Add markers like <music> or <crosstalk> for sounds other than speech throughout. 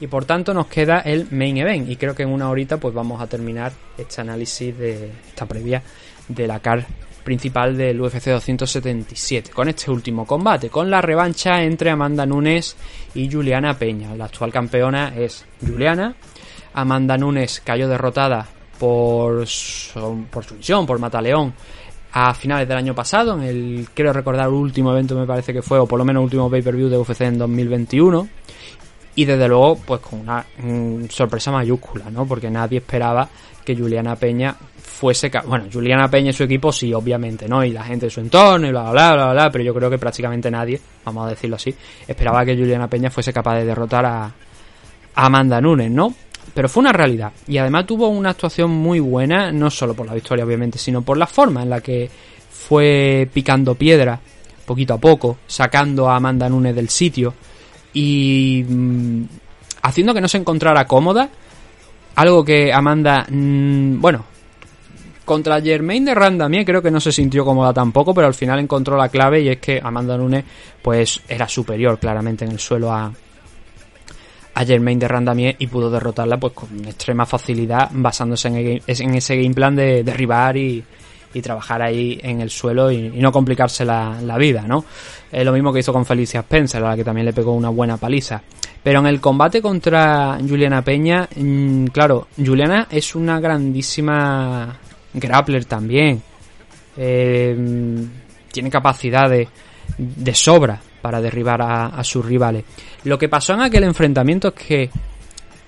Y por tanto nos queda el main event. Y creo que en una horita pues vamos a terminar este análisis de esta previa de la car principal del UFC 277 con este último combate con la revancha entre Amanda Nunes y Juliana Peña. La actual campeona es Juliana. Amanda Nunes cayó derrotada por su, por por Mataleón a finales del año pasado, en el, quiero recordar, último evento me parece que fue, o por lo menos último pay-per-view de UFC en 2021 y desde luego pues con una mm, sorpresa mayúscula, ¿no? Porque nadie esperaba que Juliana Peña fuese, bueno, Juliana Peña y su equipo sí, obviamente, ¿no? Y la gente de su entorno y bla, bla, bla, bla, pero yo creo que prácticamente nadie, vamos a decirlo así, esperaba que Juliana Peña fuese capaz de derrotar a, Amanda Nunes, ¿no? Pero fue una realidad. Y además tuvo una actuación muy buena, no solo por la victoria, obviamente, sino por la forma en la que fue picando piedra, poquito a poco, sacando a Amanda Nunes del sitio y mm, haciendo que no se encontrara cómoda. Algo que Amanda, mm, bueno, contra Germain de Randamie creo que no se sintió cómoda tampoco, pero al final encontró la clave y es que Amanda Nunes pues era superior claramente en el suelo a, a Germain de Randamie y pudo derrotarla pues con extrema facilidad basándose en, en ese game plan de derribar y, y trabajar ahí en el suelo y, no complicarse la, vida, ¿no? Es lo mismo que hizo con Felicia Spencer, a la que también le pegó una buena paliza. Pero en el combate contra Juliana Peña, mm, claro, Juliana es una grandísima grappler también. Eh, tiene capacidad de, de, sobra para derribar a, a sus rivales. Lo que pasó en aquel enfrentamiento es que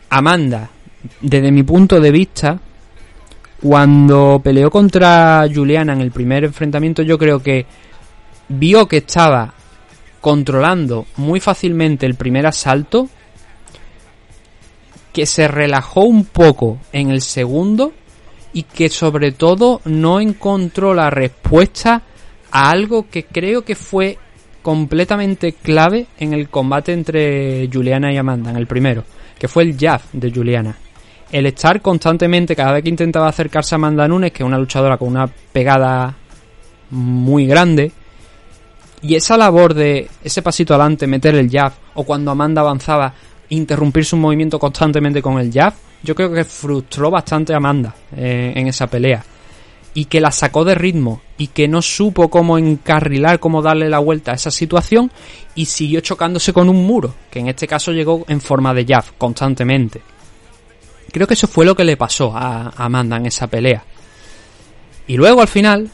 Amanda, desde mi punto de vista, cuando peleó contra Juliana en el primer enfrentamiento, yo creo que vio que estaba controlando muy fácilmente el primer asalto, que se relajó un poco en el segundo y que sobre todo no encontró la respuesta a algo que creo que fue completamente clave en el combate entre Juliana y Amanda, en el primero, que fue el jab de Juliana el estar constantemente, cada vez que intentaba acercarse a Amanda Nunes, que es una luchadora con una pegada muy grande, y esa labor de ese pasito adelante, meter el jab, o cuando Amanda avanzaba, interrumpir su movimiento constantemente con el jab, yo creo que frustró bastante a Amanda eh, en esa pelea. Y que la sacó de ritmo y que no supo cómo encarrilar, cómo darle la vuelta a esa situación y siguió chocándose con un muro, que en este caso llegó en forma de jab constantemente. Creo que eso fue lo que le pasó a Amanda en esa pelea. Y luego al final,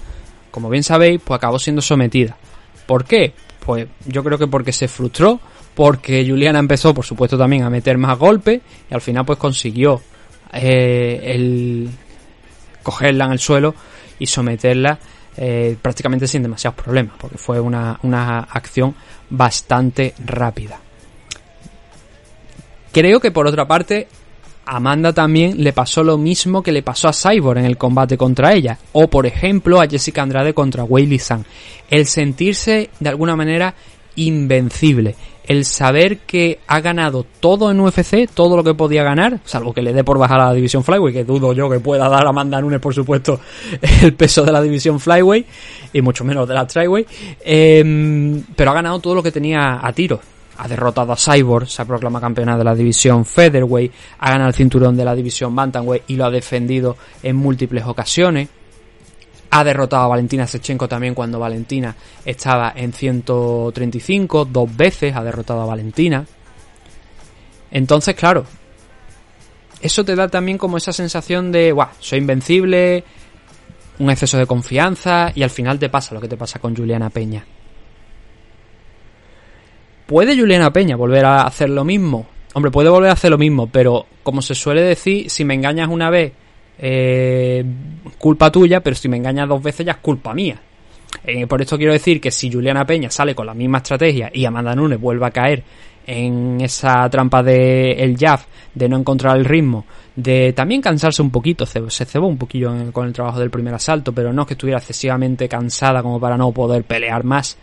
como bien sabéis, pues acabó siendo sometida. ¿Por qué? Pues yo creo que porque se frustró, porque Juliana empezó, por supuesto, también a meter más golpes y al final pues consiguió eh, el cogerla en el suelo y someterla eh, prácticamente sin demasiados problemas, porque fue una, una acción bastante rápida. Creo que por otra parte Amanda también le pasó lo mismo que le pasó a Cyborg en el combate contra ella, o por ejemplo a Jessica Andrade contra Weili Zhang. El sentirse de alguna manera invencible, el saber que ha ganado todo en UFC, todo lo que podía ganar, salvo que le dé por bajar a la división Flyway, que dudo yo que pueda dar a Amanda Nunes, por supuesto, <laughs> el peso de la división Flyway, y mucho menos de la Tryway, em, pero ha ganado todo lo que tenía a tiro ha derrotado a Cyborg, se ha proclamado campeona de la división Featherweight, ha ganado el cinturón de la división Bantamweight y lo ha defendido en múltiples ocasiones. Ha derrotado a Valentina Sechenko también cuando Valentina estaba en 135, dos veces ha derrotado a Valentina. Entonces, claro, eso te da también como esa sensación de, guau, soy invencible, un exceso de confianza y al final te pasa lo que te pasa con Juliana Peña. ¿Puede Juliana Peña volver a hacer lo mismo? Hombre, puede volver a hacer lo mismo, pero como se suele decir, si me engañas una vez, eh, culpa tuya, pero si me engañas dos veces ya es culpa mía. Eh, por esto quiero decir que si Juliana Peña sale con la misma estrategia y Amanda Nunes vuelve a caer en esa trampa de el de no encontrar el ritmo, de también cansarse un poquito, se cebó un poquillo con el trabajo del primer asalto, pero no es que estuviera excesivamente cansada como para no poder pelear más.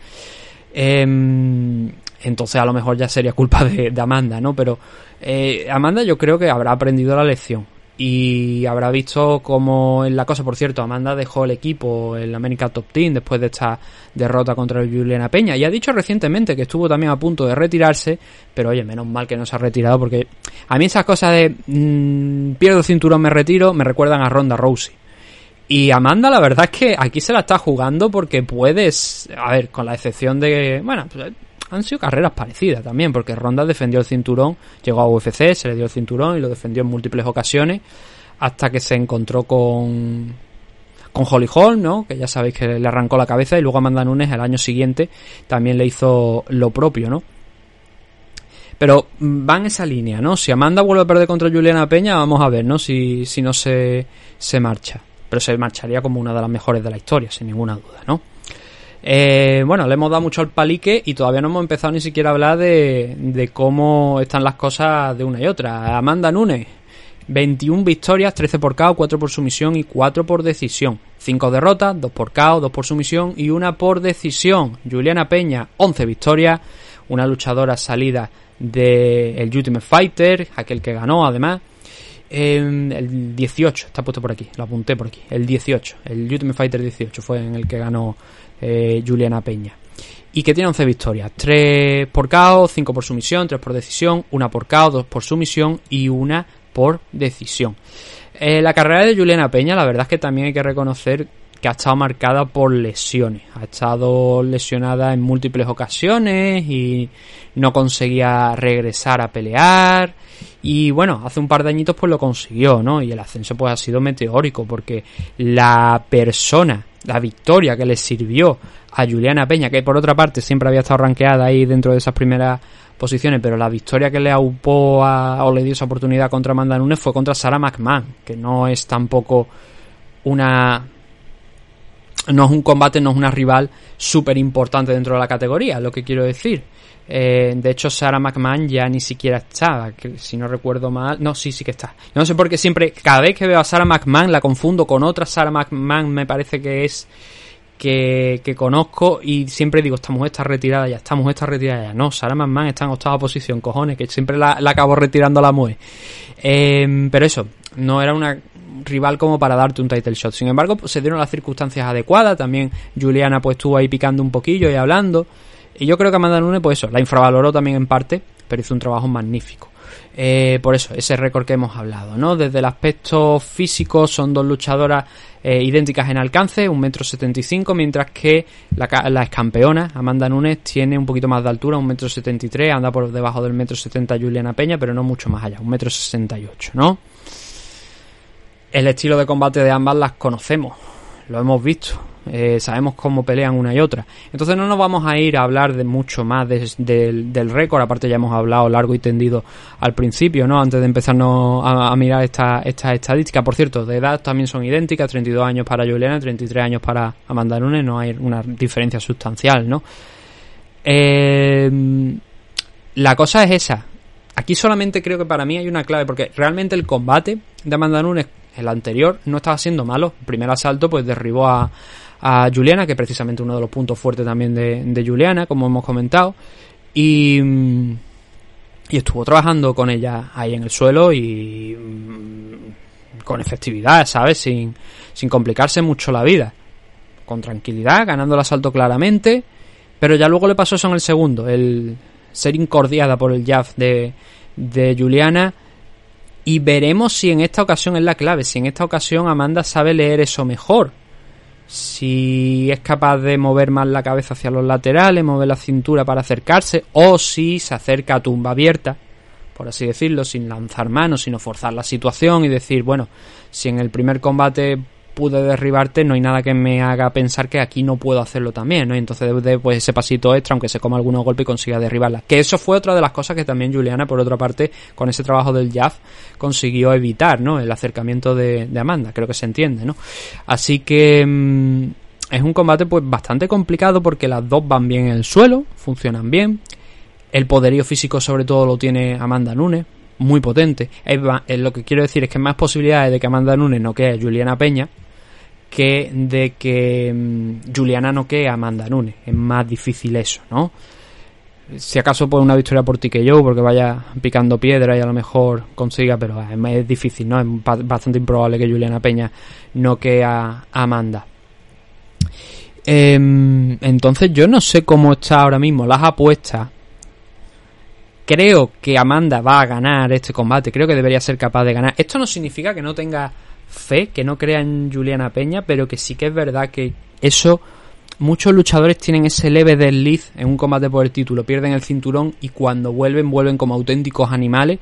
Em, entonces a lo mejor ya sería culpa de, Amanda, ¿no? Pero eh, Amanda yo creo que habrá aprendido la lección y habrá visto cómo en la cosa, por cierto, Amanda dejó el equipo, el América Top Team, después de esta derrota contra Juliana Peña. Y ha dicho recientemente que estuvo también a punto de retirarse, pero oye, menos mal que no se ha retirado, porque a mí esas cosas de mmm, pierdo cinturón, me retiro, me recuerdan a Ronda Rousey. Y Amanda, la verdad es que aquí se la está jugando porque puedes, a ver, con la excepción de, bueno, pues, han sido carreras parecidas también, porque Ronda defendió el cinturón, llegó a UFC, se le dio el cinturón y lo defendió en múltiples ocasiones, hasta que se encontró con con Holly Holm, ¿no? Que ya sabéis que le arrancó la cabeza y luego Amanda Nunes el año siguiente también le hizo lo propio, ¿no? Pero va en esa línea, ¿no? Si Amanda vuelve a perder contra Juliana Peña, vamos a ver, ¿no? Si, si no se, se marcha. Pero se marcharía como una de las mejores de la historia, sin ninguna duda, ¿no? Eh, bueno, le hemos dado mucho al palique y todavía no hemos empezado ni siquiera a hablar de, de cómo están las cosas de una y otra. Amanda Nunes, 21 victorias, 13 por KO, 4 por sumisión y 4 por decisión. 5 derrotas, 2 por KO, 2 por sumisión y 1 por decisión. Juliana Peña, 11 victorias, una luchadora salida del el Ultimate Fighter, aquel que ganó además. el 18, está puesto por aquí, lo apunté por aquí. El 18, el Ultimate Fighter 18 fue en el que ganó eh, Juliana Peña. Y que tiene 11 victorias, 3 por KO, 5 por sumisión, 3 por decisión, 1 por KO, 2 por sumisión y 1 por decisión. Eh, la carrera de Juliana Peña, la verdad es que también hay que reconocer que ha estado marcada por lesiones. Ha estado lesionada en múltiples ocasiones y no conseguía regresar a pelear. Y bueno, hace un par de añitos pues lo consiguió, ¿no? Y el ascenso pues ha sido meteórico porque la persona la victoria que le sirvió a Juliana Peña, que por otra parte siempre había estado rankeada ahí dentro de esas primeras posiciones, pero la victoria que le aupó o le dio esa oportunidad contra Amanda Nunes fue contra Sarah McMahon, que no es tampoco una no es un combate, no es una rival súper importante dentro de la categoría, lo que quiero decir. Eh, de hecho, Sarah McMahon ya ni siquiera que, si no recuerdo mal. No, sí, sí que está. No sé por qué siempre, cada vez que veo a Sarah McMahon la confundo con otra Sarah McMahon, me parece que es que, que conozco y siempre digo, esta mujer está retirada ya, esta mujer está retirada ya. No, Sarah McMahon está en octava posición, cojones, que siempre la, acabo retirando la mujer. Eh, pero eso, no era una rival como para darte un title shot. Sin embargo, pues, se dieron las circunstancias adecuadas. También Juliana pues estuvo ahí picando un poquillo y hablando. Y yo creo que Amanda Nunes, pues eso, la infravaloró también en parte, pero hizo un trabajo magnífico. Eh, por eso, ese récord que hemos hablado, ¿no? Desde el aspecto físico son dos luchadoras eh, idénticas en alcance, un metro setenta mientras que la, la campeona, Amanda Nunes, tiene un poquito más de altura, un metro setenta anda por debajo del metro setenta Juliana Peña, pero no mucho más allá, un metro sesenta ¿no? El estilo de combate de ambas las conocemos, lo hemos visto, eh, sabemos cómo pelean una y otra. Entonces no nos vamos a ir a hablar de mucho más del récord, aparte ya hemos hablado largo y tendido al principio, ¿no? Antes de empezarnos a, mirar estas esta estadísticas. Por cierto, de edad también son idénticas, 32 años para Juliana, 33 años para Amanda Nunes, no hay una diferencia sustancial, ¿no? Eh, la cosa es esa. Aquí solamente creo que para mí hay una clave, porque realmente el combate de Amanda Nunes el anterior no estaba siendo malo. El primer asalto pues derribó a, Juliana, que es precisamente uno de los puntos fuertes también de, de Juliana, como hemos comentado. Y, y estuvo trabajando con ella ahí en el suelo y mm, con efectividad, ¿sabes? Sin, sin complicarse mucho la vida. Con tranquilidad, ganando el asalto claramente. Pero ya luego le pasó eso en el segundo, el ser incordiada por el jab de Juliana y veremos si en esta ocasión es la clave, si en esta ocasión Amanda sabe leer eso mejor. Si es capaz de mover más la cabeza hacia los laterales, mover la cintura para acercarse, o si se acerca a tumba abierta, por así decirlo, sin lanzar manos, sino forzar la situación y decir, bueno, si en el primer combate pude derribarte, no hay nada que me haga pensar que aquí no puedo hacerlo también, ¿no? Y entonces pues ese pasito extra, aunque se coma algunos golpes y consiga derribarla. Que eso fue otra de las cosas que también Juliana, por otra parte, con ese trabajo del jazz, consiguió evitar, ¿no? El acercamiento de, Amanda, creo que se entiende, ¿no? Así que mm, es un combate pues bastante complicado porque las dos van bien en el suelo, funcionan bien. El poderío físico sobre todo lo tiene Amanda Nunes, muy potente. Es, lo que quiero decir es que más posibilidades de que Amanda Nunes noquee a Juliana Peña que de que mm, Juliana noquee a Amanda Nunes. Es más difícil eso, ¿no? Si acaso por una victoria por ti que yo, porque vaya picando piedra y a lo mejor consiga, pero es, difícil, ¿no? Es bastante improbable que Juliana Peña noquee a Amanda. Em, entonces yo no sé cómo está ahora mismo las apuestas Creo que Amanda va a ganar este combate, creo que debería ser capaz de ganar. Esto no significa que no tenga fe, que no crea en Juliana Peña, pero que sí que es verdad que eso muchos luchadores tienen ese leve desliz en un combate por el título, pierden el cinturón y cuando vuelven vuelven como auténticos animales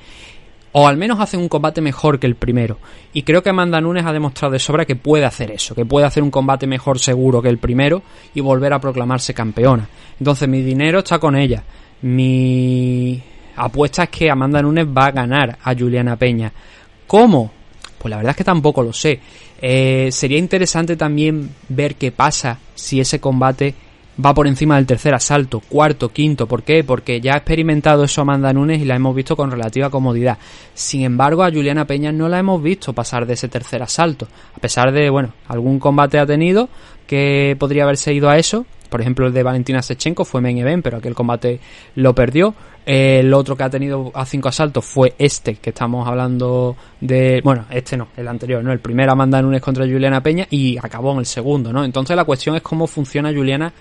o al menos hacen un combate mejor que el primero. Y creo que Amanda Nunes ha demostrado de sobra que puede hacer eso, que puede hacer un combate mejor seguro que el primero y volver a proclamarse campeona. Entonces mi dinero está con ella. Mi apuesta es que Amanda Nunes va a ganar a Juliana Peña. ¿Cómo? Pues la verdad es que tampoco lo sé. Eh, sería interesante también ver qué pasa si ese combate va por encima del tercer asalto, cuarto, quinto. ¿Por qué? Porque ya ha experimentado eso Amanda Nunes y la hemos visto con relativa comodidad. Sin embargo, a Juliana Peña no la hemos visto pasar de ese tercer asalto. A pesar de, bueno, algún combate ha tenido que podría haberse ido a eso. Por ejemplo, el de Valentina Sechenko fue main event, pero aquel combate lo perdió. El otro que ha tenido a cinco asaltos fue este, que estamos hablando de. Bueno, este no, el anterior, ¿no? El primero Amanda Nunes contra Juliana Peña y acabó en el segundo, ¿no? Entonces la cuestión es cómo funciona Juliana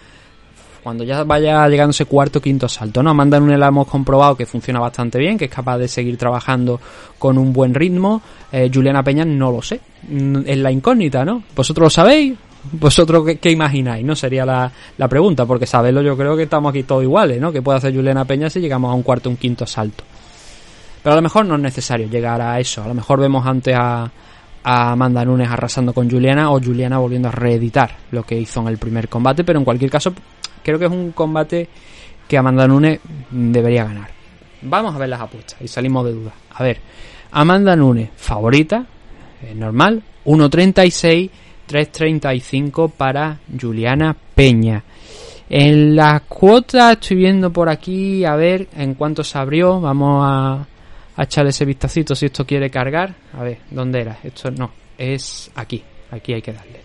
cuando ya vaya llegando ese cuarto o quinto salto, ¿no? Amanda Nunes la hemos comprobado que funciona bastante bien, que es capaz de seguir trabajando con un buen ritmo. Eh, Juliana Peña no lo sé. Es la incógnita, ¿no? ¿Vosotros lo sabéis? ¿Vosotros qué, imagináis? No sería la, la, pregunta, porque saberlo yo creo que estamos aquí todos iguales, ¿no? Que puede hacer Juliana Peña si llegamos a un cuarto o un quinto salto. Pero a lo mejor no es necesario llegar a eso. A lo mejor vemos antes a, a Amanda Nunes arrasando con Juliana o Juliana volviendo a reeditar lo que hizo en el primer combate. Pero en cualquier caso, creo que es un combate que Amanda Nunes debería ganar. Vamos a ver las apuestas y salimos de duda. A ver, Amanda Nunes, favorita, es normal, 1.36 3.35 para Juliana Peña. En las cuotas estoy viendo por aquí a ver en cuánto se abrió. Vamos a, a echarle ese vistacito si esto quiere cargar. A ver, ¿dónde era? Esto no, es aquí. Aquí hay que darle.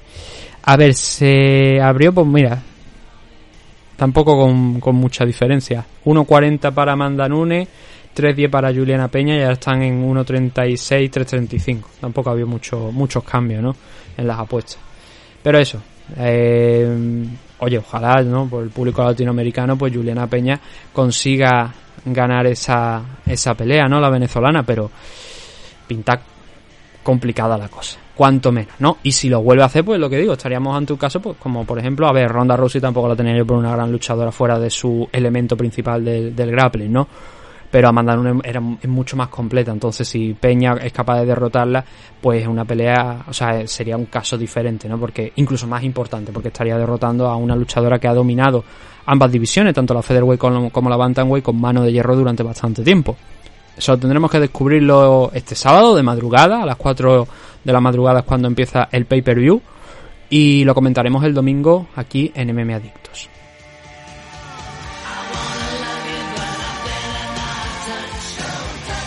A ver, se abrió, pues mira, tampoco con, con mucha diferencia. 1.40 para Amanda Nunes, 3.10 para Juliana Peña y ahora están en 1.36, 3.35. Tampoco había mucho, muchos cambios, ¿no? En las apuestas. Pero eso, eh, oye, ojalá, ¿no? Por el público latinoamericano, pues Juliana Peña consiga ganar esa, esa pelea, ¿no? La venezolana, pero pinta complicada la cosa. Cuanto menos, ¿no? Y si lo vuelve a hacer, pues lo que digo, estaríamos ante un caso, pues como por ejemplo, a ver, Ronda Rousey tampoco la tenía yo por una gran luchadora fuera de su elemento principal del, del grappling, ¿no? Pero Amanda Nunes era, mucho más completa. Entonces, si Peña es capaz de derrotarla, pues es una pelea, o sea, sería un caso diferente, ¿no? Porque incluso más importante, porque estaría derrotando a una luchadora que ha dominado ambas divisiones, tanto la featherweight como, como la bantamweight, con mano de hierro durante bastante tiempo. Eso tendremos que descubrirlo este sábado de madrugada, a las 4 de la madrugada es cuando empieza el pay-per-view. Y lo comentaremos el domingo aquí en MM Adictos. Show.